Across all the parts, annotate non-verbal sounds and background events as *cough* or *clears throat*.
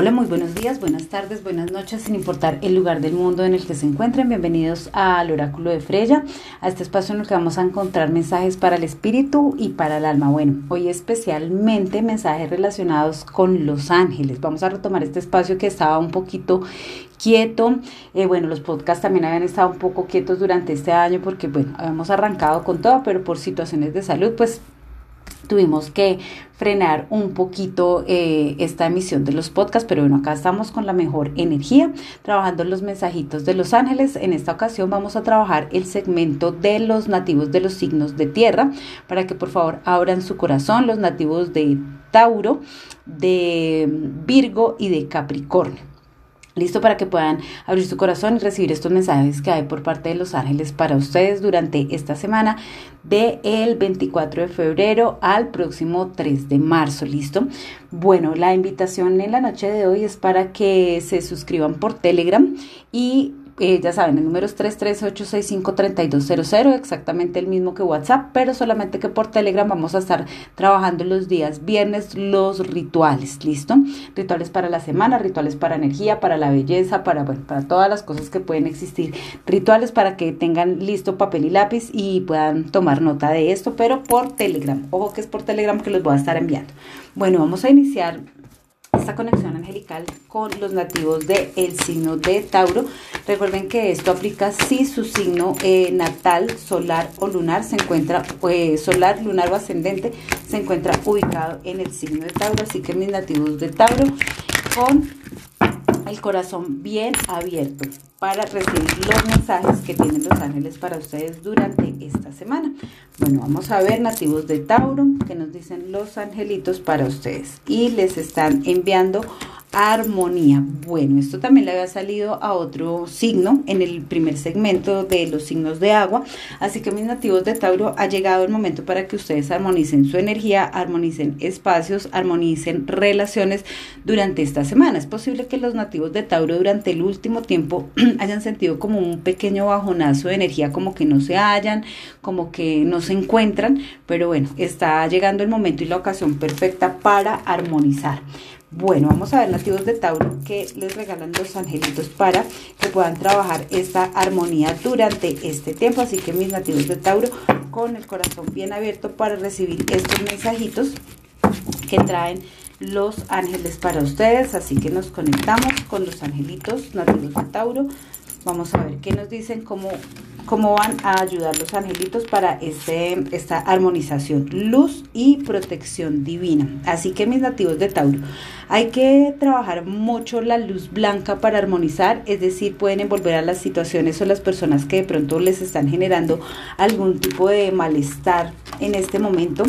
Hola, muy buenos días, buenas tardes, buenas noches, sin importar el lugar del mundo en el que se encuentren. Bienvenidos al Oráculo de Freya, a este espacio en el que vamos a encontrar mensajes para el espíritu y para el alma. Bueno, hoy especialmente mensajes relacionados con los ángeles. Vamos a retomar este espacio que estaba un poquito quieto. Eh, bueno, los podcasts también habían estado un poco quietos durante este año porque, bueno, habíamos arrancado con todo, pero por situaciones de salud, pues tuvimos que frenar un poquito eh, esta emisión de los podcasts, pero bueno, acá estamos con la mejor energía, trabajando los mensajitos de los ángeles. En esta ocasión vamos a trabajar el segmento de los nativos de los signos de tierra, para que por favor abran su corazón, los nativos de Tauro, de Virgo y de Capricornio listo para que puedan abrir su corazón y recibir estos mensajes que hay por parte de los ángeles para ustedes durante esta semana de el 24 de febrero al próximo 3 de marzo, listo. Bueno, la invitación en la noche de hoy es para que se suscriban por Telegram y eh, ya saben, el número es 338653200, exactamente el mismo que WhatsApp, pero solamente que por Telegram vamos a estar trabajando los días viernes los rituales, ¿listo? Rituales para la semana, rituales para energía, para la belleza, para, bueno, para todas las cosas que pueden existir. Rituales para que tengan listo papel y lápiz y puedan tomar nota de esto, pero por Telegram. Ojo que es por Telegram que los voy a estar enviando. Bueno, vamos a iniciar esta conexión angelical con los nativos del el signo de Tauro. Recuerden que esto aplica si su signo eh, natal, solar o lunar se encuentra, eh, solar, lunar o ascendente, se encuentra ubicado en el signo de Tauro. Así que mis nativos de Tauro con el corazón bien abierto para recibir los mensajes que tienen los ángeles para ustedes durante esta semana. Bueno, vamos a ver nativos de Tauro que nos dicen los angelitos para ustedes y les están enviando armonía. Bueno, esto también le había salido a otro signo en el primer segmento de los signos de agua. Así que mis nativos de Tauro, ha llegado el momento para que ustedes armonicen su energía, armonicen espacios, armonicen relaciones durante esta semana. Es posible que los nativos de Tauro durante el último tiempo *clears throat* hayan sentido como un pequeño bajonazo de energía, como que no se hallan, como que no se encuentran, pero bueno, está llegando el momento y la ocasión perfecta para armonizar. Bueno, vamos a ver nativos de Tauro que les regalan los angelitos para que puedan trabajar esta armonía durante este tiempo. Así que mis nativos de Tauro con el corazón bien abierto para recibir estos mensajitos que traen los ángeles para ustedes. Así que nos conectamos con los angelitos nativos de Tauro. Vamos a ver qué nos dicen, cómo cómo van a ayudar los angelitos para este, esta armonización, luz y protección divina. Así que mis nativos de Tauro, hay que trabajar mucho la luz blanca para armonizar, es decir, pueden envolver a las situaciones o las personas que de pronto les están generando algún tipo de malestar en este momento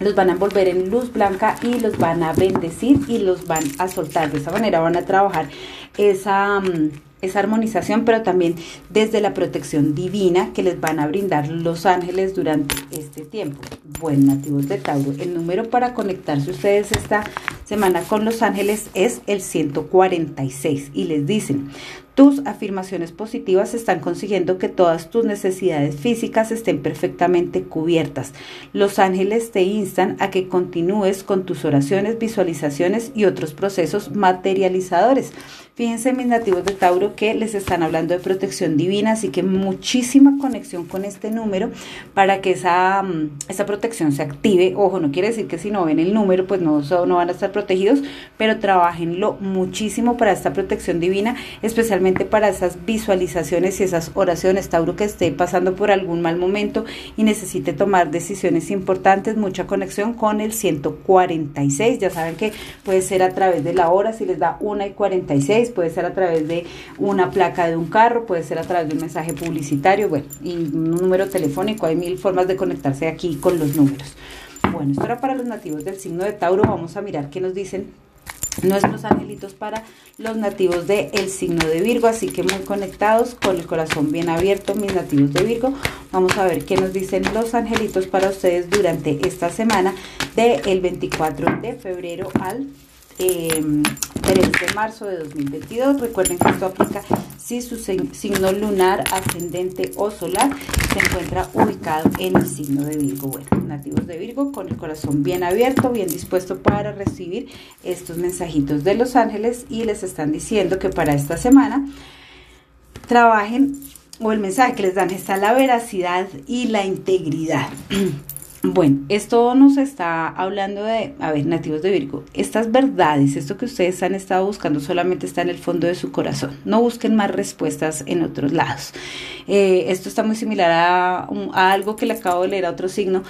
los van a envolver en luz blanca y los van a bendecir y los van a soltar. De esa manera van a trabajar esa, mm, esa armonización, pero también desde la protección divina que les van a brindar los ángeles durante este tiempo. Bueno, nativos de Tauro, el número para conectarse ustedes esta semana con los ángeles es el 146 y les dicen, tus afirmaciones positivas están consiguiendo que todas tus necesidades físicas estén perfectamente cubiertas. Los ángeles te instan a que continúes con tus oraciones, visualizaciones y otros procesos materializadores. Fíjense mis nativos de Tauro que les están hablando de protección divina, así que muchísima conexión con este número para que esa, mm, esa protección se active. Ojo, no quiere decir que si no ven el número pues no, no van a estar protegidos, pero trabajenlo muchísimo para esta protección divina, especialmente para esas visualizaciones y esas oraciones. Tauro que esté pasando por algún mal momento y necesite tomar decisiones importantes, mucha conexión con el 146. Ya saben que puede ser a través de la hora, si les da 1 y 46 puede ser a través de una placa de un carro, puede ser a través de un mensaje publicitario, bueno, y un número telefónico, hay mil formas de conectarse aquí con los números. Bueno, esto era para los nativos del signo de Tauro, vamos a mirar qué nos dicen nuestros angelitos para los nativos del signo de Virgo, así que muy conectados, con el corazón bien abierto, mis nativos de Virgo. Vamos a ver qué nos dicen los angelitos para ustedes durante esta semana del 24 de febrero al 3 de marzo de 2022. Recuerden que esto aplica si su signo lunar, ascendente o solar se encuentra ubicado en el signo de Virgo. Bueno, nativos de Virgo con el corazón bien abierto, bien dispuesto para recibir estos mensajitos de los ángeles y les están diciendo que para esta semana trabajen o el mensaje que les dan está la veracidad y la integridad. *clears throat* Bueno, esto nos está hablando de, a ver, nativos de Virgo, estas verdades, esto que ustedes han estado buscando solamente está en el fondo de su corazón. No busquen más respuestas en otros lados. Eh, esto está muy similar a, a, algo que le acabo de leer a otro signo,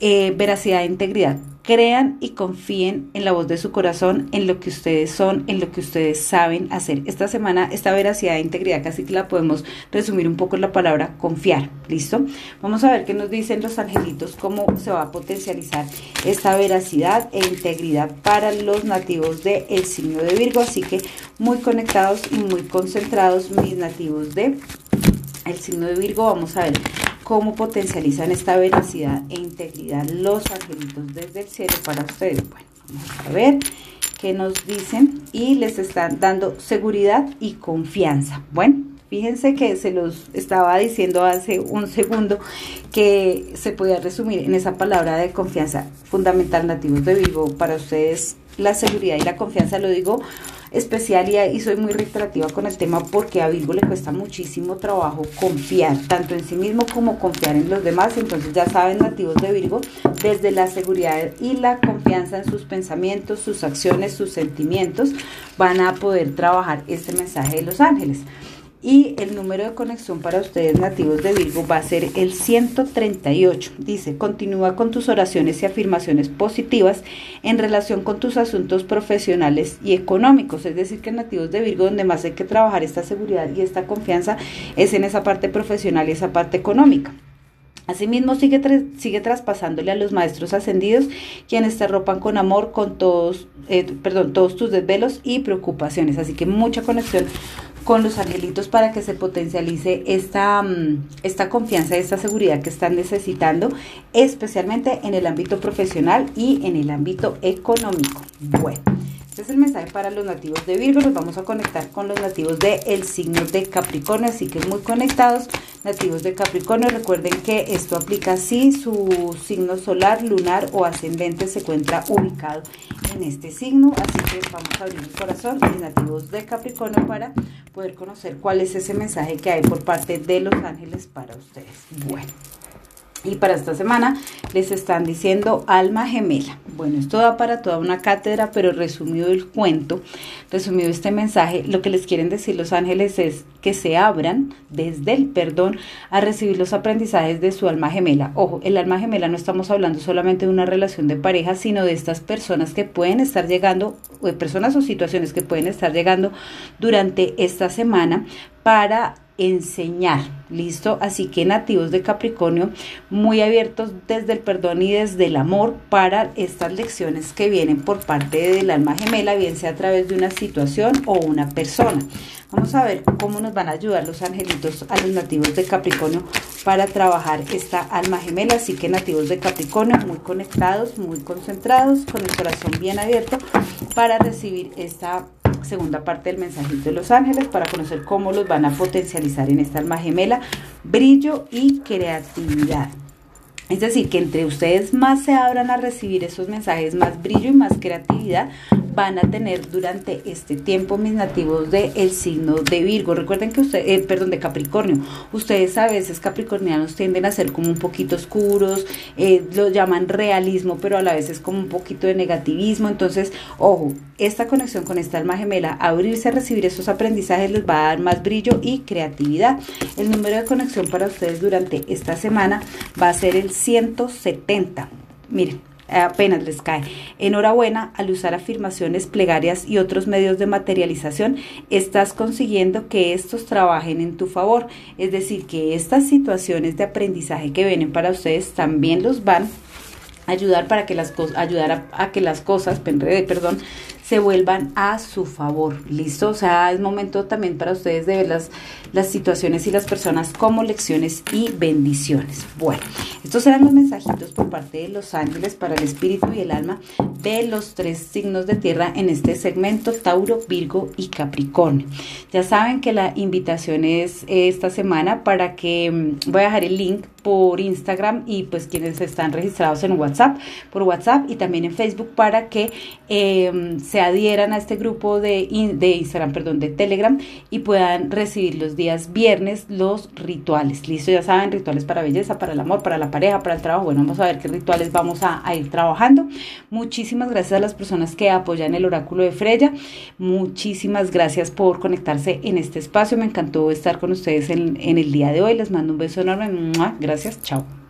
eh, veracidad e integridad. Crean y confíen en la voz de su corazón, en lo que ustedes son, en lo que ustedes saben hacer. Esta semana, esta veracidad e integridad casi que la podemos resumir un poco en la palabra confiar. ¿Listo? Vamos a ver qué nos dicen los angelitos, cómo se va a potencializar esta veracidad e integridad para los nativos del el signo de Virgo. Así que muy conectados y muy concentrados mis nativos de el signo de Virgo. Vamos a ver cómo potencializan esta veracidad e integridad los angelitos desde el cielo para ustedes. Bueno, vamos a ver qué nos dicen y les están dando seguridad y confianza. Bueno, fíjense que se los estaba diciendo hace un segundo que se podía resumir en esa palabra de confianza fundamental nativos de Virgo para ustedes la seguridad y la confianza lo digo especial y, soy muy reiterativa con el tema porque a Virgo le cuesta muchísimo trabajo confiar, tanto en sí mismo como confiar en los demás. Entonces ya saben, nativos de Virgo, desde la seguridad y la confianza en sus pensamientos, sus acciones, sus sentimientos, van a poder trabajar este mensaje de los ángeles y el número de conexión para ustedes nativos de Virgo va a ser el 138. Dice, continúa con tus oraciones y afirmaciones positivas en relación con tus asuntos profesionales y económicos. Es decir, que nativos de Virgo donde más hay que trabajar esta seguridad y esta confianza es en esa parte profesional y esa parte económica. Asimismo, sigue, sigue traspasándole a los maestros ascendidos, quienes te ropan con amor, con todos, eh, perdón, todos tus desvelos y preocupaciones. Así que mucha conexión con los angelitos para que se potencialice esta, mm, esta confianza y esta seguridad que están necesitando, especialmente en el ámbito profesional y en el ámbito económico. Bueno. Este es el mensaje para los nativos de Virgo. Nos vamos a conectar con los nativos del el signo de Capricornio, así que muy conectados, nativos de Capricornio. Recuerden que esto aplica si su signo solar, lunar o ascendente se encuentra ubicado en este signo. Así que vamos a abrir el corazón, los nativos de Capricornio, para poder conocer cuál es ese mensaje que hay por parte de los ángeles para ustedes. Bueno. Y para esta semana les están diciendo alma gemela. Bueno, esto da para toda una cátedra, pero resumido el cuento, resumido este mensaje, lo que les quieren decir los ángeles es que se abran desde el perdón a recibir los aprendizajes de su alma gemela. Ojo, el alma gemela no estamos hablando solamente de una relación de pareja, sino de estas personas que pueden estar llegando, o de personas o situaciones que pueden estar llegando durante esta semana para enseñar, ¿listo? Así que nativos de Capricornio, muy abiertos desde el perdón y desde el amor para estas lecciones que vienen por parte del alma gemela, bien sea a través de una situación o una persona. Vamos a ver cómo nos van a ayudar los angelitos a los nativos de Capricornio para trabajar esta alma gemela. Así que nativos de Capricornio, muy conectados, muy concentrados, con el corazón bien abierto para recibir esta segunda parte del mensajito de los ángeles para conocer cómo los van a potencializar en esta alma gemela, brillo y creatividad. Es decir, que entre ustedes más se abran a recibir esos mensajes, más brillo y más creatividad, van a tener durante este tiempo mis nativos del el signo de Virgo. Recuerden que ustedes, eh, perdón, de Capricornio. Ustedes a veces capricornianos tienden a ser como un poquito oscuros, eh, lo llaman realismo, pero a la vez es como un poquito de negativismo. Entonces, ojo, esta conexión con esta alma gemela, abrirse a recibir esos aprendizajes les va a dar más brillo y creatividad. El número de conexión para ustedes durante esta semana va a ser el 170. Miren, apenas les cae. Enhorabuena, al usar afirmaciones, plegarias y otros medios de materialización, estás consiguiendo que estos trabajen en tu favor. Es decir, que estas situaciones de aprendizaje que vienen para ustedes también los van a ayudar para que las cosas ayudar a, que las cosas perdón se vuelvan a su favor. ¿Listo? O sea, es momento también para ustedes de ver las, las situaciones y las personas como lecciones y bendiciones. Bueno, estos eran los mensajitos por parte de los ángeles para el espíritu y el alma de los tres signos de tierra en este segmento, Tauro, Virgo y Capricornio. Ya saben que la invitación es esta semana para que mm, voy a dejar el link por Instagram y pues quienes están registrados en WhatsApp, por WhatsApp y también en Facebook para que em, se adhieran a este grupo de, de Instagram, perdón, de Telegram y puedan recibir los días viernes los rituales. Listo, ya saben, rituales para belleza, para el amor, para la pareja, para el trabajo. Bueno, vamos a ver qué rituales vamos a, ir trabajando. Muchísimas gracias a las personas que apoyan el oráculo de Freya. Muchísimas gracias por conectarse en este espacio. Me encantó estar con ustedes en, en el día de hoy. Les mando un beso enorme. Gracias, chao.